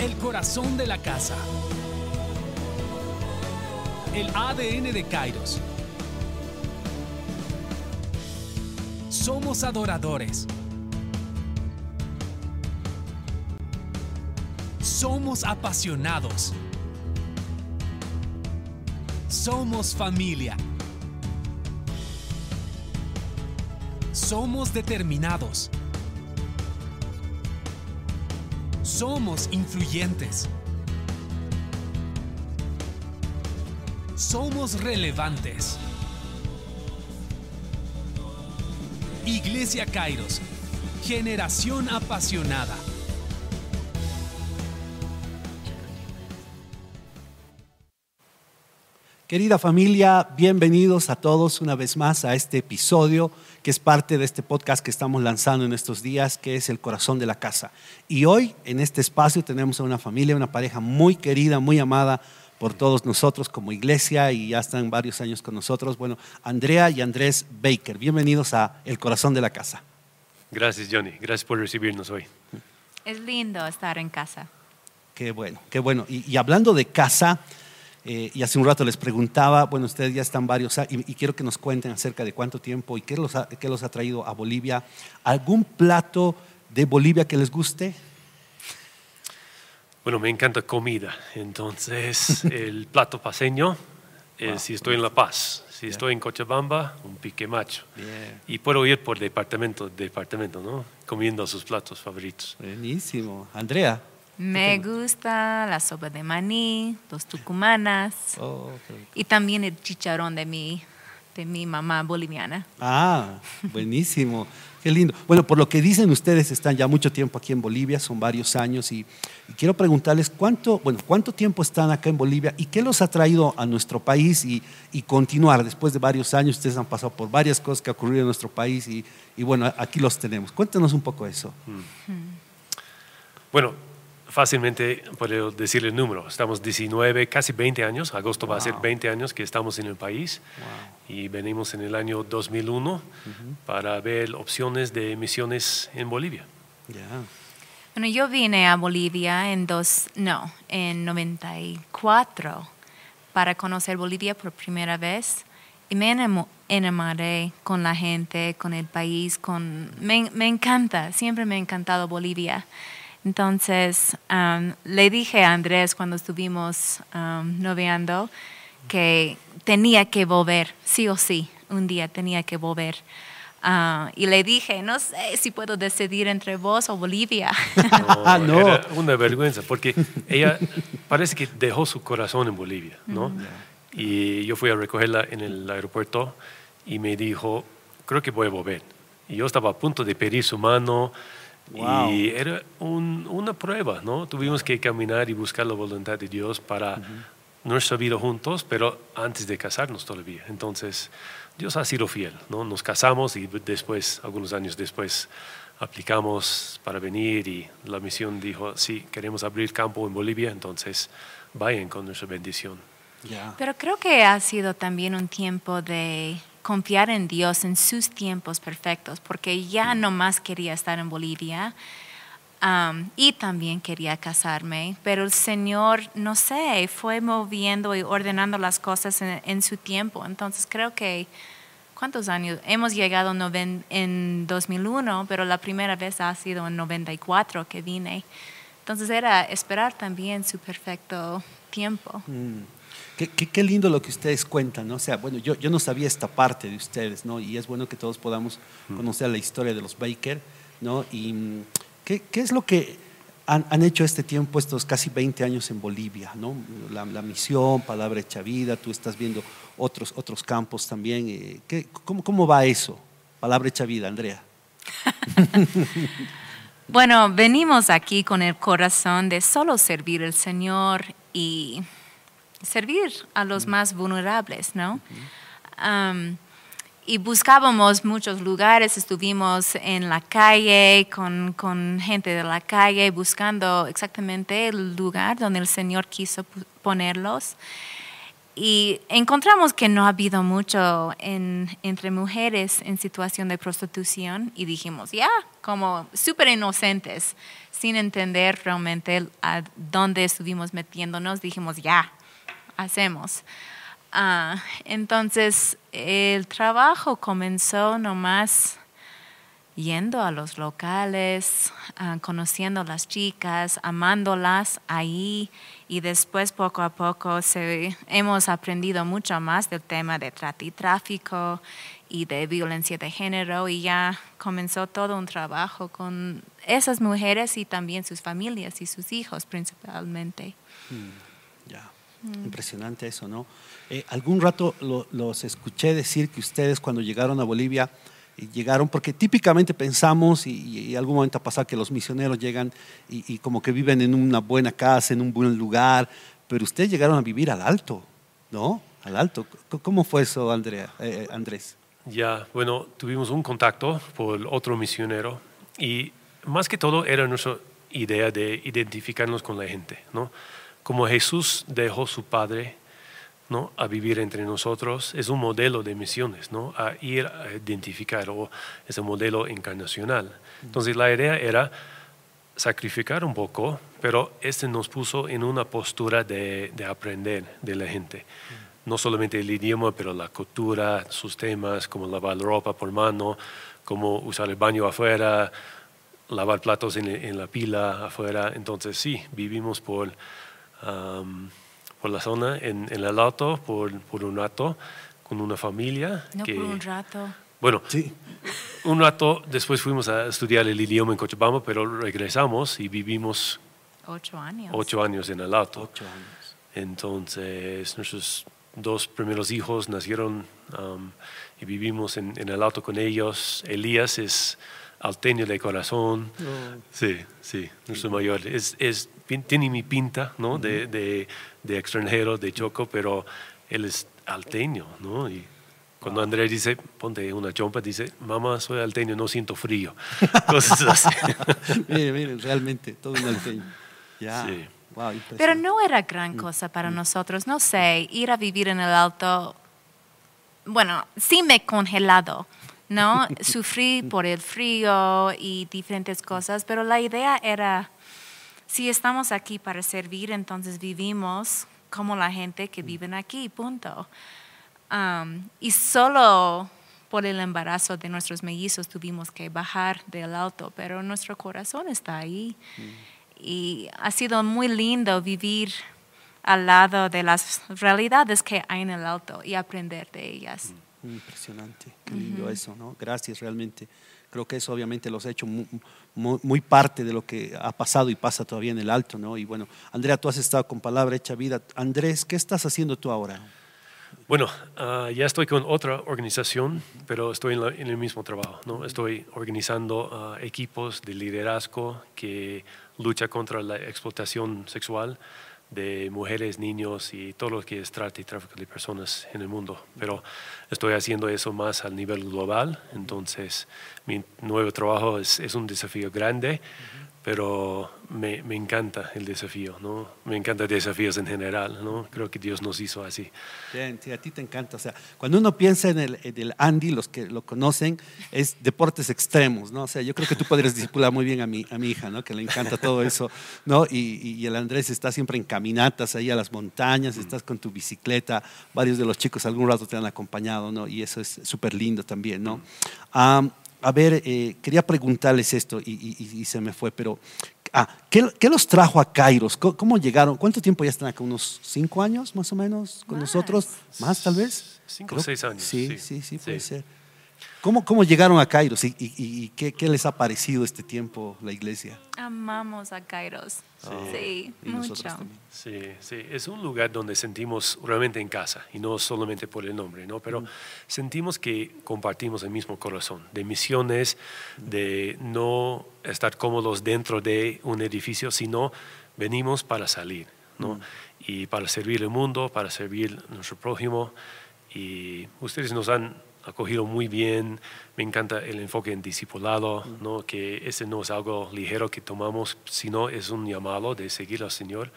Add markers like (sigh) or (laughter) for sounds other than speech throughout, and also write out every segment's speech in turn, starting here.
El corazón de la casa. El ADN de Kairos. Somos adoradores. Somos apasionados. Somos familia. Somos determinados. Somos influyentes. Somos relevantes. Iglesia Kairos, generación apasionada. Querida familia, bienvenidos a todos una vez más a este episodio que es parte de este podcast que estamos lanzando en estos días, que es El Corazón de la Casa. Y hoy en este espacio tenemos a una familia, una pareja muy querida, muy amada por todos nosotros como iglesia y ya están varios años con nosotros. Bueno, Andrea y Andrés Baker, bienvenidos a El Corazón de la Casa. Gracias, Johnny. Gracias por recibirnos hoy. Es lindo estar en casa. Qué bueno, qué bueno. Y, y hablando de casa, eh, y hace un rato les preguntaba, bueno, ustedes ya están varios y, y quiero que nos cuenten acerca de cuánto tiempo y qué los, ha, qué los ha traído a Bolivia. ¿Algún plato de Bolivia que les guste? Bueno, me encanta comida, entonces (laughs) el plato paseño es si estoy en La Paz, si estoy en Cochabamba, un pique macho. Y puedo ir por departamento, departamento, ¿no? Comiendo sus platos favoritos. Buenísimo. Andrea. Me gusta la sopa de maní, los tucumanas Oh, y también el chicharrón de mi, de mi mamá boliviana. Ah, buenísimo. Qué lindo. Bueno, por lo que dicen ustedes, están ya mucho tiempo aquí en Bolivia, son varios años, y, y quiero preguntarles cuánto, bueno, cuánto tiempo están acá en Bolivia y qué los ha traído a nuestro país y, y continuar. Después de varios años, ustedes han pasado por varias cosas que han ocurrido en nuestro país y, y bueno, aquí los tenemos. Cuéntenos un poco eso. Bueno, fácilmente puedo decir el número. Estamos 19, casi 20 años. Agosto va a ser 20 años que estamos en el país. Y venimos en el año 2001 para ver opciones de misiones en Bolivia. Bueno, yo vine a Bolivia en dos, no, en 94 para conocer Bolivia por primera vez y me enamo- enamoré con la gente, con el país, con me, me encanta, siempre me ha encantado Bolivia. Entonces am, le dije a Andrés cuando estuvimos am, noviando que tenía que volver, sí o sí, un día tenía que volver. Ah, y le dije, no sé si puedo decidir entre vos o Bolivia. (laughs) Ah, no. Era una vergüenza porque ella parece que dejó su corazón en Bolivia, ¿no? Y yo fui a recogerla en el aeropuerto y me dijo, creo que voy a volver. Y yo estaba a punto de pedir su mano Wow. y era un- una prueba, ¿no? Tuvimos que caminar y buscar la voluntad de Dios para nuestra vida juntos, pero antes de casarnos todavía. Entonces, Dios ha sido fiel, ¿no? Nos casamos y después, algunos años después, aplicamos para venir y la misión dijo, sí, queremos abrir campo en Bolivia, entonces vayan con nuestra bendición. Ya. Pero creo que ha sido también un tiempo de confiar en Dios en sus tiempos perfectos, porque ya no más quería estar en Bolivia am, y también quería casarme, pero el Señor, no sé, fue moviendo y ordenando las cosas en, en su tiempo. Entonces creo que, ¿cuántos años? Hemos llegado noven- en 2001, pero la primera vez ha sido en 94 que vine. Entonces era esperar también su perfecto tiempo. Qué, qué- qué lindo lo que ustedes cuentan, ¿no? O sea, bueno, yo, yo no sabía esta parte de ustedes, ¿no? Y es bueno que todos podamos conocer la historia de los Baker, ¿no? Y mm, ¿qué, qué es lo que han, han hecho este tiempo, estos casi 20 años en Bolivia, ¿no? La, la misión, Palabra Hecha Vida, tú estás viendo otros, otros campos también. eh, ¿qué- cómo, ¿Cómo va eso? Palabra Hecha Vida, Andrea. (laughs) Bueno, venimos aquí con el corazón de solo servir al Señor y servir a los más vulnerables, ¿no? Am, y buscábamos muchos lugares, estuvimos en la calle con, con gente de la calle buscando exactamente el lugar donde el Señor quiso ponerlos. Y encontramos que no ha habido mucho en, entre mujeres en situación de prostitución y dijimos, ya, como súper inocentes, sin entender realmente a dónde estuvimos metiéndonos, dijimos, ya, hacemos. Ah, entonces, el trabajo comenzó nomás yendo a los locales, ah, conociendo a las chicas, amándolas ahí y después poco a poco se, hemos aprendido mucho más del tema de trata y tráfico y de violencia de género y ya comenzó todo un trabajo con esas mujeres y también sus familias y sus hijos principalmente. Mm, impresionante eso, ¿no? Eh, algún rato los escuché decir que ustedes cuando llegaron a Bolivia llegaron, porque típicamente pensamos, y, algún momento ha pasado que los misioneros llegan y, como que viven en una buena casa, en un buen lugar, pero ustedes llegaron a vivir al alto, ¿no? Al alto. ¿Cómo fue eso, Andrea, eh, eh, Andrés? Ya, bueno, tuvimos un contacto por otro misionero y más que todo era nuestra idea de identificarnos con la gente, ¿no? Como Jesús dejó su Padre ¿no? a vivir entre nosotros, es un modelo de misiones, ¿no? a ir a identificar, o es un modelo encarnacional. Entonces la idea era sacrificar un poco, pero este nos puso en una postura de, de aprender de la gente. No solamente el idioma, pero la cultura, sus temas, como lavar la ropa por mano, como usar el baño afuera, lavar platos en, en la pila afuera. Entonces sí, vivimos por por la zona en, en el auto por, por, un rato con una familia. No por un rato. Bueno, sí. un rato después fuimos a estudiar el idioma en Cochabamba, pero regresamos y vivimos ocho años, ocho años en el auto. Ocho años. Entonces, nuestros dos primeros hijos nacieron um, y vivimos en, en, el auto con ellos. Elías es alteño de corazón. Oh. Sí, sí, nuestro mayor. Es, es, tiene mi pinta ¿no? de, de, de extranjero, de Choco, pero él es alteño, ¿no? Y cuando Andrés dice, ponte una chompa, dice, mamá, soy alteño, no siento frío. (laughs) Cosas así. (laughs) miren, miren, realmente, todo un alteño. Ya. Sí. Pero no era gran cosa para mm. nosotros, no sé, ir a vivir en el alto, bueno, sí me he congelado, ¿no? (laughs) Sufrí por el frío y diferentes cosas, pero la idea era si estamos aquí para servir, entonces vivimos como la gente que vive aquí, punto. y solo por el embarazo de nuestros mellizos tuvimos que bajar del auto, pero nuestro corazón está ahí. Y ha sido muy lindo vivir al lado de las realidades que hay en el alto y aprender de ellas. Impresionante, qué lindo eso, ¿no? Gracias realmente. Creo que eso obviamente los ha hecho muy, parte de lo que ha pasado y pasa todavía en el alto, ¿no? Y bueno, Andrea, tú has estado con Palabra Hecha Vida. Andrés, ¿qué estás haciendo tú ahora? Bueno, ah, ya estoy con otra organización, pero estoy en, el mismo trabajo, ¿no? Estoy organizando ah, equipos de liderazgo que lucha contra la explotación sexual de mujeres, niños y todo lo que es trata y tráfico de personas en el mundo. Pero estoy haciendo eso más a nivel global, entonces mi nuevo trabajo es un desafío grande pero me, me, encanta el desafío, ¿no? Me encanta desafíos en general, ¿no? Creo que Dios nos hizo así. Bien, sí, a ti te encanta. O sea, cuando uno piensa en el, en el, Andy, los que lo conocen, es deportes extremos, ¿no? O sea, yo creo que tú podrías discipular muy bien a mi, a mi hija, ¿no? Que le encanta todo eso, ¿no? Y, y, el Andrés está siempre en caminatas ahí a las montañas, mm. estás con tu bicicleta, varios de los chicos algún rato te han acompañado, ¿no? Y eso es súper lindo también, ¿no? Um, a ver, eh, quería preguntarles esto y, se me fue, pero ah, ¿qué, los trajo a Kairos? ¿Cómo, llegaron? ¿Cuánto tiempo ya están acá? ¿Unos cinco años más o menos con nosotros? ¿Más tal vez? Cinco o seis años. Sí, sí, sí, puede ser. ¿Cómo, ¿Cómo, llegaron a Kairos y, qué, qué, les ha parecido este tiempo la iglesia? Amamos a Kairos. Sí, mucho. Sí, sí, es un lugar donde sentimos realmente en casa y no solamente por el nombre, ¿no? Pero mm. sentimos que compartimos el mismo corazón de misiones, de no estar cómodos dentro de un edificio, sino venimos para salir, ¿no? Mm. Y para servir el mundo, para servir a nuestro prójimo. Y ustedes nos han acogido muy bien. Me encanta el enfoque en discipulado, ¿no? que ese no es algo ligero que tomamos, sino es un llamado de seguir al Señor.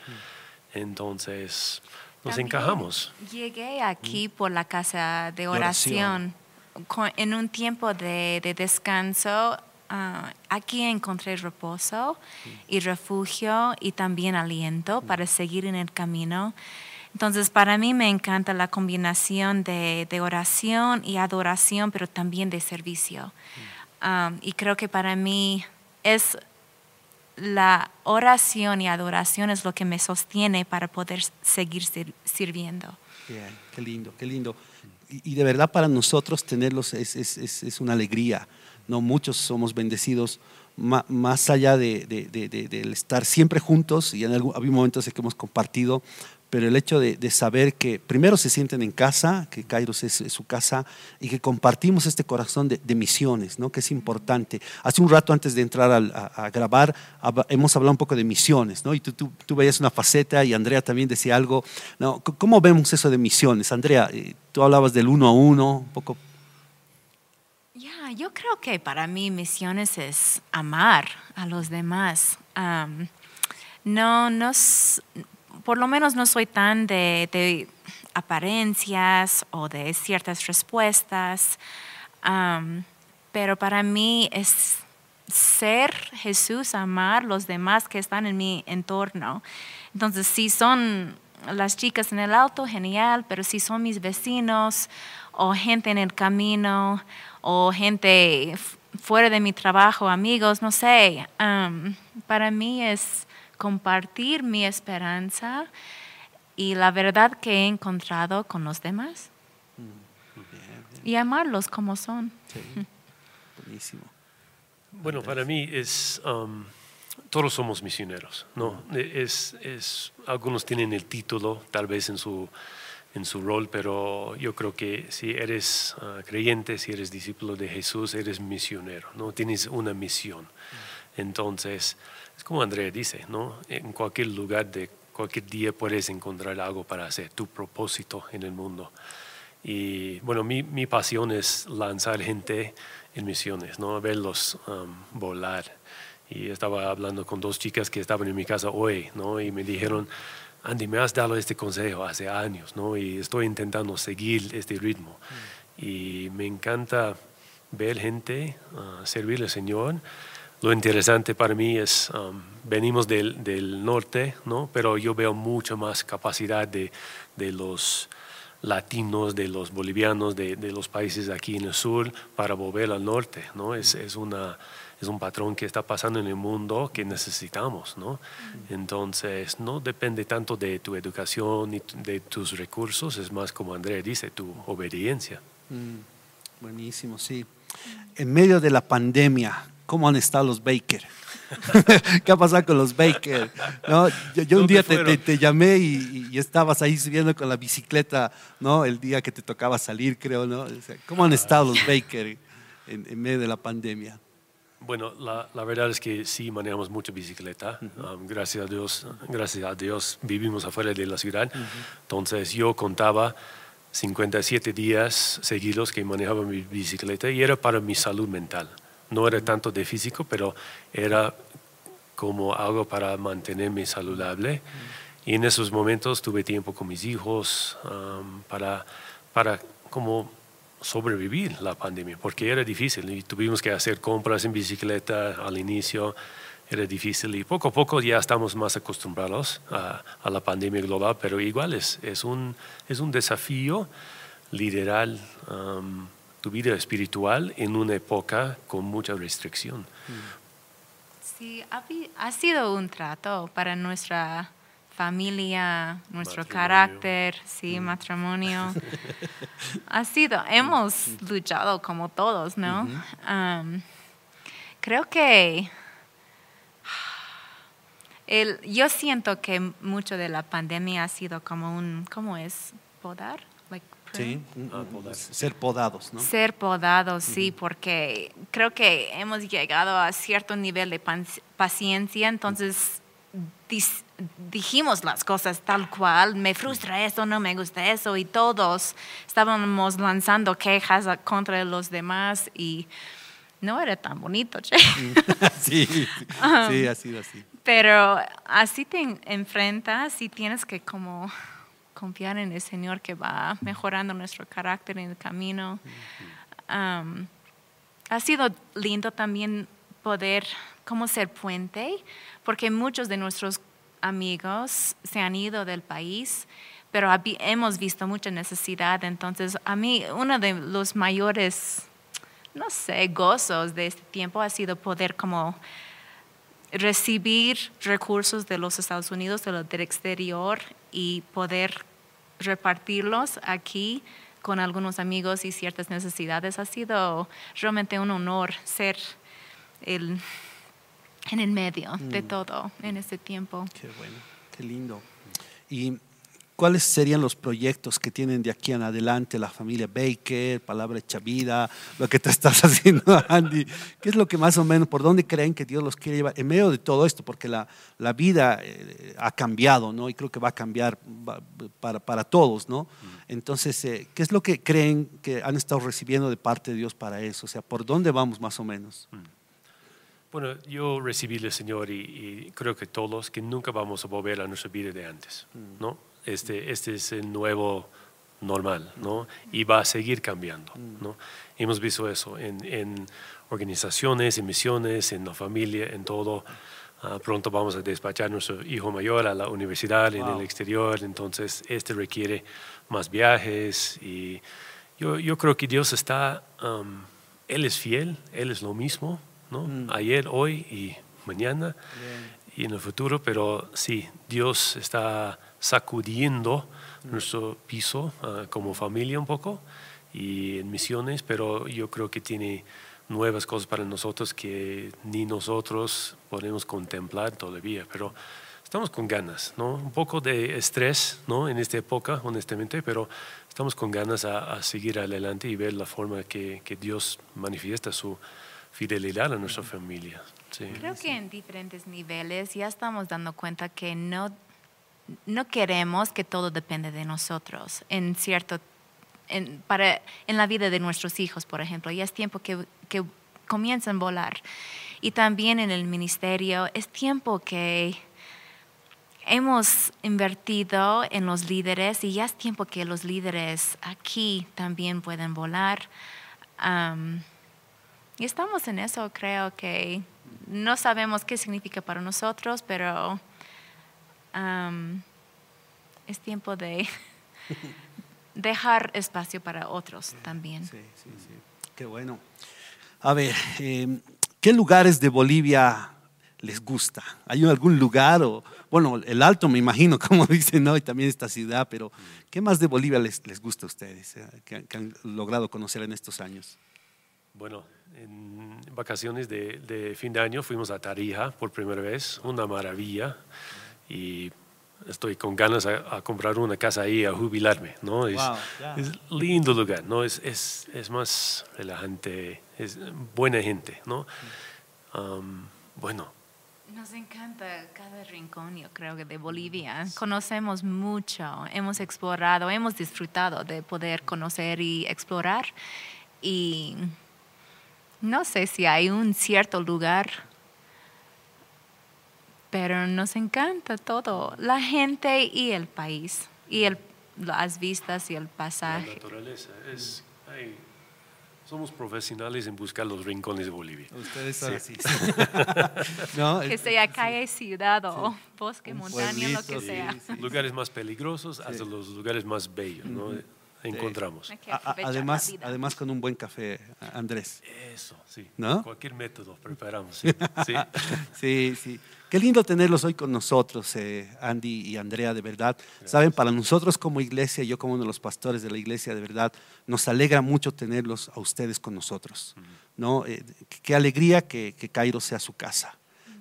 Entonces, nos También encajamos. Llegué aquí por la casa de oración. oración. En un tiempo de, de descanso, ah, aquí encontré reposo y refugio y también aliento para seguir en el camino. Entonces, para mí me encanta la combinación de, oración y adoración, pero también de servicio. Ah, y creo que para mí es la oración y adoración es lo que me sostiene para poder seguir sir- sirviendo. Bien, qué lindo, qué lindo. Y, de verdad para nosotros tenerlos es, es- una alegría. No muchos somos bendecidos más allá de, de- de- de- del estar siempre juntos y en algún, había momentos en que hemos compartido, pero el hecho de, saber que primero se sienten en casa, que Kairos es, es su casa y que compartimos este corazón de, misiones, ¿no? que es importante. Hace un rato antes de entrar al- a, a grabar hab- hemos hablado un poco de misiones, ¿no? y tú, tú, tú veías una faceta y Andrea también decía algo. ¿no? ¿Cómo vemos eso de misiones? Andrea, eh, tú hablabas del uno a uno, un poco. Ya, yo creo que para mí misiones es amar a los demás. No, no, por lo menos no soy tan de, apariencias o de ciertas respuestas, pero para mí es ser Jesús, amar los demás que están en mi entorno. Entonces, si son las chicas en el auto, genial, pero si son mis vecinos o gente en el camino o gente fuera de mi trabajo, amigos, no sé, para mí es compartir mi esperanza y la verdad que he encontrado con los demás y amarlos como son. Sí, (laughs) buenísimo. Bueno, para mí es, um, todos somos misioneros, ¿no? Es, es, algunos tienen el título, tal vez en su, en su rol, pero yo creo que si eres ah, creyente, si eres discípulo de Jesús, eres misionero, ¿no? Tienes una misión. Entonces, es como Andrea dice, ¿no? En cualquier lugar de cualquier día puedes encontrar algo para hacer, tu propósito en el mundo. Y bueno, mi, mi pasión es lanzar gente en misiones, ¿no? verlos um, volar. Y estaba hablando con dos chicas que estaban en mi casa hoy, ¿no? Y me dijeron, Andy, me has dado este consejo hace años, ¿no? Y estoy intentando seguir este ritmo. Y me encanta ver gente uh, servir al Señor. Lo interesante para mí es, um, venimos del, del norte, ¿no? Pero yo veo mucha más capacidad de, de los latinos, de los bolivianos, de, de, los países aquí en el sur, para volver al norte, ¿no? Es, es, una, es un patrón que está pasando en el mundo que necesitamos, ¿no? Entonces, no depende tanto de tu educación y de tus recursos, es más como Andrea dice, tu obediencia. Mm, buenísimo, sí. En medio de la pandemia, ¿cómo han estado los Baker? (laughs) ¿Qué ha pasado con los Baker? ¿No? Yo, yo un día te, te, te, llamé y, y, estabas ahí subiendo con la bicicleta, ¿no? El día que te tocaba salir, creo, ¿no? O sea, ¿Cómo han estado los Baker en, en medio de la pandemia? Bueno, la, la, verdad es que sí manejamos mucha bicicleta. Uh -huh. um, gracias a Dios, gracias a Dios vivimos afuera de la ciudad. Uh -huh. Entonces yo contaba 57 días seguidos que manejaba mi bicicleta y era para mi salud mental. No era tanto de físico, pero era como algo para mantenerme saludable. Y en esos momentos tuve tiempo con mis hijos um, para, para como sobrevivir la pandemia, porque era difícil y tuvimos que hacer compras en bicicleta al inicio, era difícil y poco a poco ya estamos más acostumbrados a, a la pandemia global, pero igual es, es, un, es un desafío liderar um, tu vida espiritual en una época con mucha restricción. Sí, ha, sido un trato para nuestra familia, nuestro matrimonio. carácter, sí, mm. matrimonio. (laughs) ha sido, hemos luchado como todos, ¿no? Uh -huh. um, creo que el, yo siento que mucho de la pandemia ha sido como un, ¿cómo es? ¿Podar? Sí, ah, ser podados, ¿no? Ser podados, uh -huh. sí, porque creo que hemos llegado a cierto nivel de paciencia, entonces dijimos las cosas tal cual, me frustra esto, no me gusta eso, y todos estábamos lanzando quejas contra los demás y no era tan bonito, che. (laughs) sí, sí, um, sí, ha sido así. Pero así te enfrentas y tienes que como confiar en el Señor que va mejorando nuestro carácter en el camino. Ha sido lindo también poder como ser puente, porque muchos de nuestros amigos se han ido del país, pero hemos visto mucha necesidad. Entonces, a mí uno de los mayores, no sé, gozos de este tiempo ha sido poder como recibir recursos de los Estados Unidos, de lo- del exterior y poder repartirlos aquí con algunos amigos y ciertas necesidades. Ha sido realmente un honor ser el, en el medio de todo en este tiempo. Qué bueno, qué lindo. ¿Y cuáles serían los proyectos que tienen de aquí en adelante la familia Baker, Palabra Hecha Vida, lo que tú estás (laughs) haciendo, Andy? ¿Qué es lo que más o menos, por dónde creen que Dios los quiere llevar en medio de todo esto? Porque la, la vida eh, ha cambiado, ¿no? Y creo que va a cambiar para, para todos, ¿no? Entonces, eh, ¿qué es lo que creen que han estado recibiendo de parte de Dios para eso? O sea, ¿por dónde vamos más o menos? Bueno, yo recibí del Señor y, y creo que todos que nunca vamos a volver a nuestra vida de antes, ¿no? Este, este es el nuevo normal, ¿no? Y va a seguir cambiando, ¿no? Hemos visto eso en, en organizaciones, en misiones, en la familia, en todo. Ah, pronto vamos a despachar a nuestro hijo mayor a la universidad en Wow. el exterior, entonces este requiere más viajes y yo, yo creo que Dios está, um, Él es fiel, Él es lo mismo, ¿no? Ayer, hoy y mañana y en el futuro, pero sí, Dios está sacudiendo nuestro piso ah, como familia un poco y en misiones, pero yo creo que tiene nuevas cosas para nosotros que ni nosotros podemos contemplar todavía, pero estamos con ganas, ¿no? Un poco de estrés, ¿no? En esta época, honestamente, pero estamos con ganas a, a seguir adelante y ver la forma que, que Dios manifiesta su fidelidad a nuestra familia. Sí. Creo que en diferentes niveles ya estamos dando cuenta que no, no queremos que todo depende de nosotros. En cierto, en, para, en la vida de nuestros hijos, por ejemplo, ya es tiempo que, que comiencen a volar. Y también en el ministerio es tiempo que hemos invertido en los líderes y ya es tiempo que los líderes aquí también pueden volar. Y estamos en eso, creo que no sabemos qué significa para nosotros, pero es tiempo de (laughs) dejar espacio para otros también. Sí, sí, sí. Qué bueno. A ver, eh, ¿qué lugares de Bolivia les gusta? ¿Hay algún lugar o, bueno, el Alto me imagino, (laughs) como dicen, ¿no? Y también esta ciudad, pero ¿qué más de Bolivia les, les gusta a ustedes, eh, que, han- que han logrado conocer en estos años? Bueno, en vacaciones de, de fin de año fuimos a Tarija por primera vez, una maravilla. Y estoy con ganas a, a comprar una casa ahí, a jubilarme, ¿no? Es, Wow, ya. es lindo lugar, ¿no? Es, es, es más relajante, es buena gente, ¿no? Um, bueno, Nos encanta cada rincón, yo creo que de Bolivia. Conocemos mucho, hemos explorado, hemos disfrutado de poder conocer y explorar. Y no sé si hay un cierto lugar, pero nos encanta todo, la gente y el país, y el, las vistas y el la pasaje. naturaleza es... somos profesionales en buscar los rincones de Bolivia. Ustedes son así. (laughs) ¿No? Que sea calle, ciudad o bosque, Un montaña, lo que sea. sí, sí. Lugares más peligrosos hasta los lugares más bellos, ¿no? A- la además, además con un buen café, a- Andrés. Eso, sí. ¿No? Cualquier método preparamos. Sí. (laughs) sí. Sí, sí. Qué lindo tenerlos hoy con nosotros, eh, Andy y Andrea, de verdad. Saben, para nosotros como iglesia, yo como uno de los pastores de la iglesia, de verdad, nos alegra mucho tenerlos a ustedes con nosotros. ¿no? Eh, qué- qué alegría que, que Cairo sea su casa.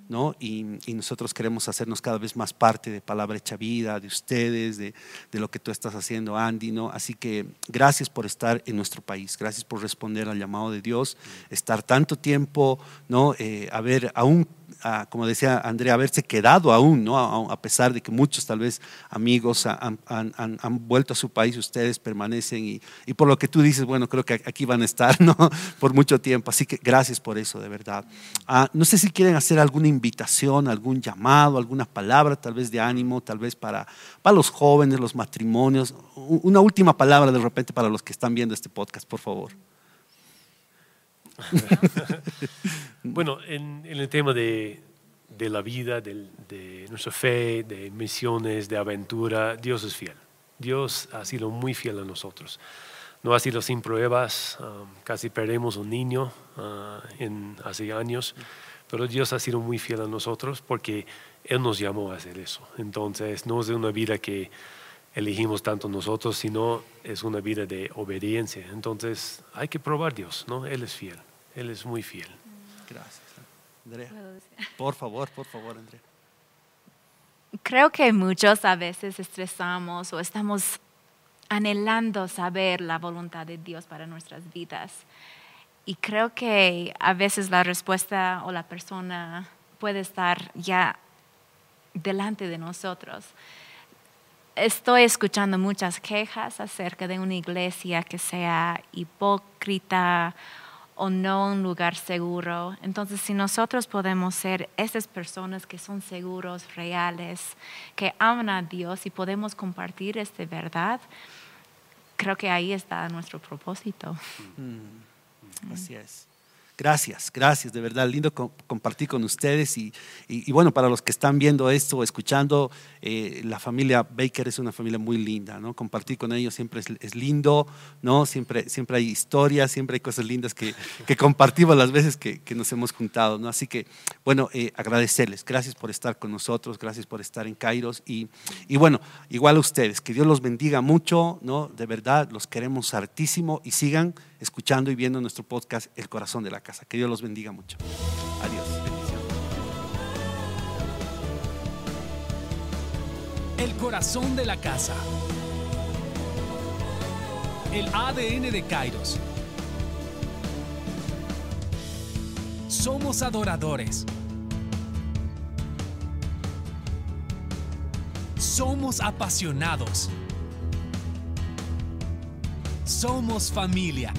¿No? Y, y nosotros queremos hacernos cada vez más parte de Palabra Hecha Vida, de ustedes, de, de lo que tú estás haciendo, Andy. ¿no? Así que gracias por estar en nuestro país, gracias por responder al llamado de Dios, estar tanto tiempo, ¿no? Eh, haber aún a, como decía Andrea, haberse quedado aún, ¿no? A, pesar de que muchos tal vez amigos han, vuelto a su país, ustedes permanecen y, y, por lo que tú dices, bueno, creo que aquí van a estar, (laughs) ¿no? Por mucho tiempo. Así que gracias por eso, de verdad. Ah, no sé si quieren hacer alguna invitación, algún llamado, alguna palabra tal vez de ánimo, tal vez para, para los jóvenes, los matrimonios. Una última palabra de repente para los que están viendo este podcast, por favor. (laughs) bueno, en, el tema de, la vida, de, nuestra fe, de misiones, de aventura, Dios es fiel. Dios ha sido muy fiel a nosotros. No ha sido sin pruebas, um, casi perdemos un niño uh, en, hace años, pero Dios ha sido muy fiel a nosotros porque Él nos llamó a hacer eso. Entonces, no es de una vida que elegimos tanto nosotros, sino es una vida de obediencia. Entonces hay que probar Dios, ¿no? Él es fiel, Él es muy fiel. Gracias. Andrea. Por favor, por favor, Andrea. Creo que muchos a veces estresamos o estamos anhelando saber la voluntad de Dios para nuestras vidas. Y creo que a veces la respuesta o la persona puede estar ya delante de nosotros estoy escuchando muchas quejas acerca de una iglesia que sea hipócrita o no un lugar seguro. Entonces, si nosotros podemos ser esas personas que son seguros, reales, que aman a Dios y podemos compartir esta verdad, creo que ahí está nuestro propósito. Mm, así es. Gracias, gracias, de verdad, lindo compartir con ustedes y, bueno, para los que están viendo esto o escuchando, eh, la familia Baker es una familia muy linda, ¿no? Compartir con ellos siempre es, lindo, ¿no? Siempre, siempre hay historias, siempre hay cosas lindas que, compartimos las veces que, nos hemos juntado, ¿no? Así que, bueno, eh, agradecerles, gracias por estar con nosotros, gracias por estar en Kairos y, y bueno, igual a ustedes, que Dios los bendiga mucho, ¿no? De verdad, los queremos hartísimo y sigan escuchando y viendo nuestro podcast El Corazón de la Casa. Que Dios los bendiga mucho. Adiós. El Corazón de la Casa. El ADN de Kairos. Somos adoradores. Somos apasionados. Somos familia.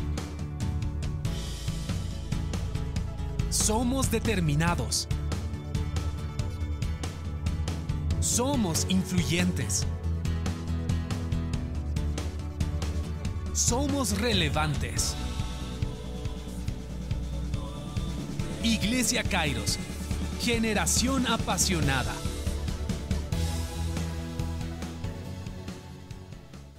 Somos determinados. Somos influyentes. Somos relevantes. Iglesia Kairos, generación apasionada.